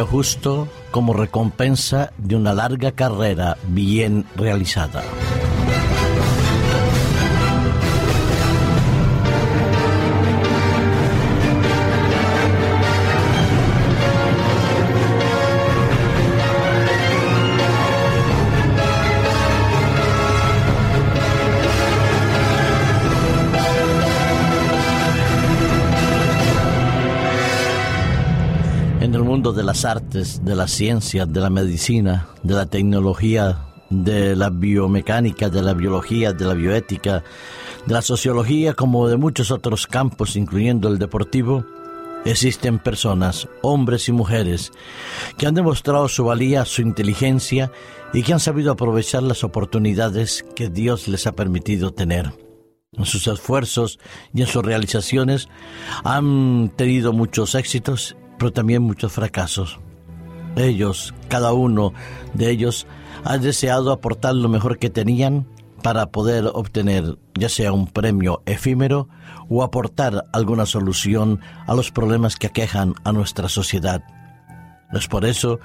justo como recompensa de una larga carrera bien realizada. De las artes, de las ciencias, de la medicina, de la tecnología, de la biomecánica, de la biología, de la bioética, de la sociología, como de muchos otros campos, incluyendo el deportivo, existen personas, hombres y mujeres, que han demostrado su valía, su inteligencia y que han sabido aprovechar las oportunidades que Dios les ha permitido tener. En sus esfuerzos y en sus realizaciones han tenido muchos éxitos pero también muchos fracasos. Ellos, cada uno de ellos, ha deseado aportar lo mejor que tenían para poder obtener ya sea un premio efímero o aportar alguna solución a los problemas que aquejan a nuestra sociedad. Es por eso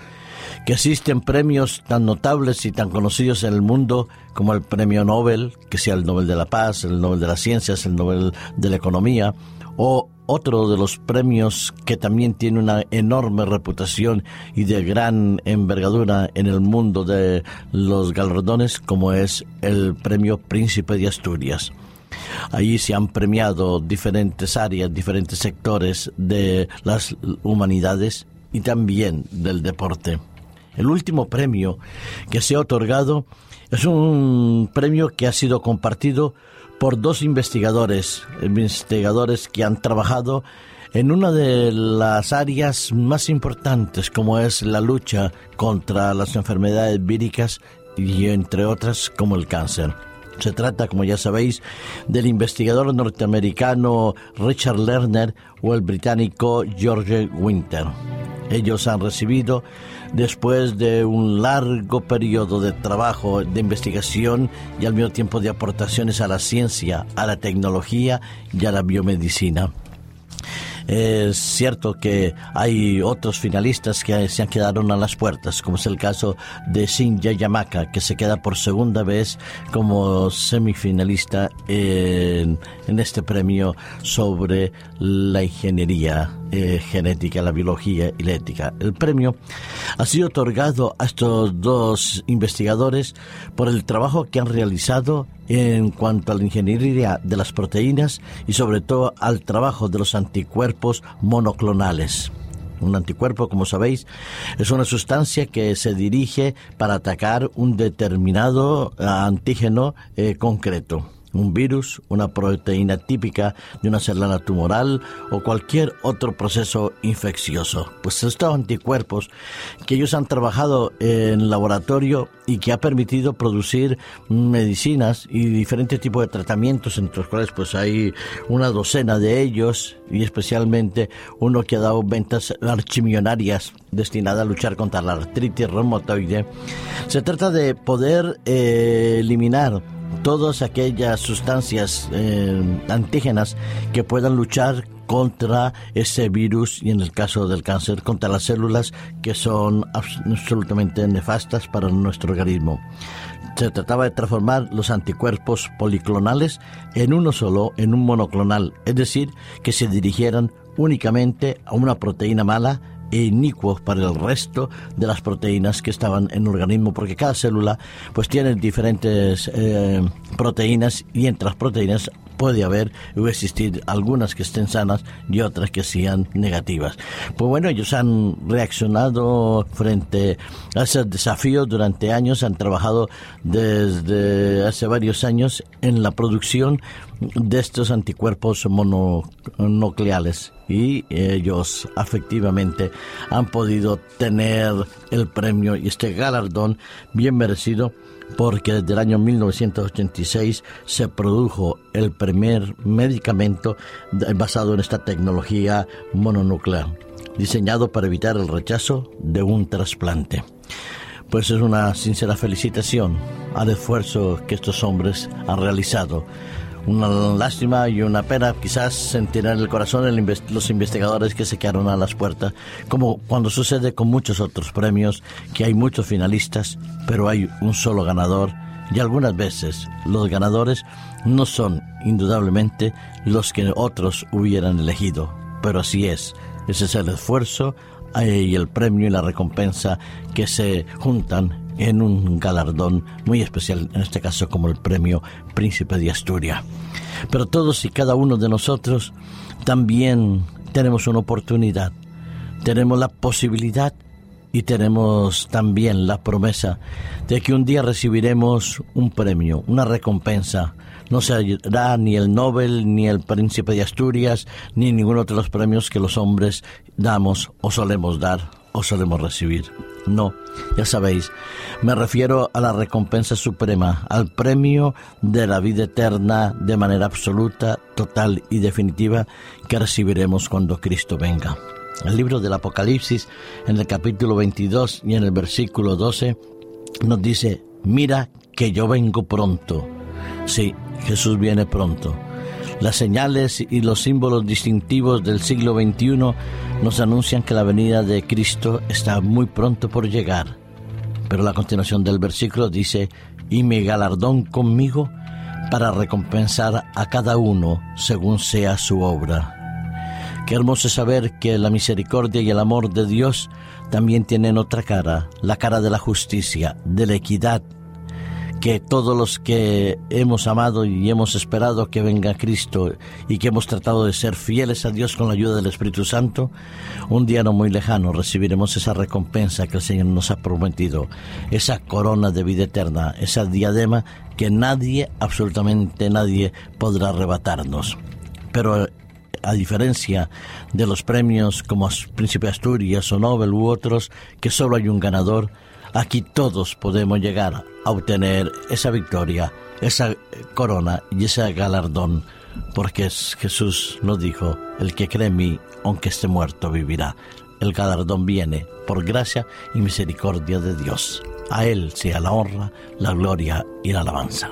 que existen premios tan notables y tan conocidos en el mundo como el Premio Nobel, que sea el Nobel de la Paz, el Nobel de las Ciencias, el Nobel de la Economía, o otro de los premios que también tiene una enorme reputación y de gran envergadura en el mundo de los galardones, como es el Premio Príncipe de Asturias. Allí se han premiado diferentes áreas, diferentes sectores de las humanidades y también del deporte. El último premio que se ha otorgado es un premio que ha sido compartido por dos investigadores, investigadores que han trabajado en una de las áreas más importantes como es la lucha contra las enfermedades víricas y entre otras como el cáncer. Se trata, como ya sabéis, del investigador norteamericano Richard Lerner o el británico George Winter. Ellos han recibido después de un largo periodo de trabajo, de investigación y al mismo tiempo de aportaciones a la ciencia, a la tecnología y a la biomedicina. Es cierto que hay otros finalistas que se han quedado a las puertas, como es el caso de Shinya Yamaka, que se queda por segunda vez como semifinalista en, este premio sobre la ingeniería eh, genética, la biología y la ética. El premio ha sido otorgado a estos dos investigadores por el trabajo que han realizado en cuanto a la ingeniería de las proteínas y sobre todo al trabajo de los anticuerpos monoclonales. Un anticuerpo, como sabéis, es una sustancia que se dirige para atacar un determinado antígeno eh, concreto un virus, una proteína típica de una célula tumoral o cualquier otro proceso infeccioso. Pues estos anticuerpos que ellos han trabajado en laboratorio y que ha permitido producir medicinas y diferentes tipos de tratamientos, entre los cuales pues hay una docena de ellos y especialmente uno que ha dado ventas archimillonarias destinada a luchar contra la artritis reumatoide. Se trata de poder eh, eliminar todas aquellas sustancias eh, antígenas que puedan luchar contra ese virus y en el caso del cáncer contra las células que son absolutamente nefastas para nuestro organismo. Se trataba de transformar los anticuerpos policlonales en uno solo, en un monoclonal, es decir, que se dirigieran únicamente a una proteína mala e inicuos para el resto de las proteínas que estaban en el organismo, porque cada célula pues tiene diferentes eh, proteínas y entre las proteínas puede haber o existir algunas que estén sanas y otras que sean negativas. Pues bueno, ellos han reaccionado frente a ese desafío durante años, han trabajado desde hace varios años en la producción de estos anticuerpos mononucleales y ellos efectivamente han podido tener el premio y este galardón bien merecido porque desde el año 1986 se produjo el primer medicamento basado en esta tecnología mononuclear, diseñado para evitar el rechazo de un trasplante. Pues es una sincera felicitación al esfuerzo que estos hombres han realizado Una lástima y una pena quizás sentirán en el corazón los investigadores que se quedaron a las puertas, como cuando sucede con muchos otros premios, que hay muchos finalistas, pero hay un solo ganador y algunas veces los ganadores no son indudablemente los que otros hubieran elegido, pero así es, ese es el esfuerzo eh, y el premio y la recompensa que se juntan en un galardón muy especial, en este caso como el premio Príncipe de Asturias. Pero todos y cada uno de nosotros también tenemos una oportunidad, tenemos la posibilidad y tenemos también la promesa de que un día recibiremos un premio, una recompensa. No será ni el Nobel, ni el Príncipe de Asturias, ni ninguno de los premios que los hombres damos o solemos dar o solemos recibir. No, ya sabéis, me refiero a la recompensa suprema, al premio de la vida eterna de manera absoluta, total y definitiva que recibiremos cuando Cristo venga. El libro del Apocalipsis, en el capítulo 22 y en el versículo 12, nos dice, mira que yo vengo pronto. Sí, Jesús viene pronto. Las señales y los símbolos distintivos del siglo XXI nos anuncian que la venida de Cristo está muy pronto por llegar. Pero la continuación del versículo dice, y mi galardón conmigo para recompensar a cada uno según sea su obra. Qué hermoso saber que la misericordia y el amor de Dios también tienen otra cara, la cara de la justicia, de la equidad, que todos los que hemos amado y hemos esperado que venga Cristo y que hemos tratado de ser fieles a Dios con la ayuda del Espíritu Santo, un día no muy lejano recibiremos esa recompensa que el Señor nos ha prometido, esa corona de vida eterna, esa diadema que nadie, absolutamente nadie, podrá arrebatarnos. Pero a diferencia de los premios como Príncipe Asturias o Nobel u otros, que solo hay un ganador, aquí todos podemos llegar a obtener esa victoria, esa corona y ese galardón, porque Jesús nos dijo, el que cree en mí, aunque esté muerto, vivirá. El galardón viene por gracia y misericordia de Dios. A Él sea la honra, la gloria y la alabanza.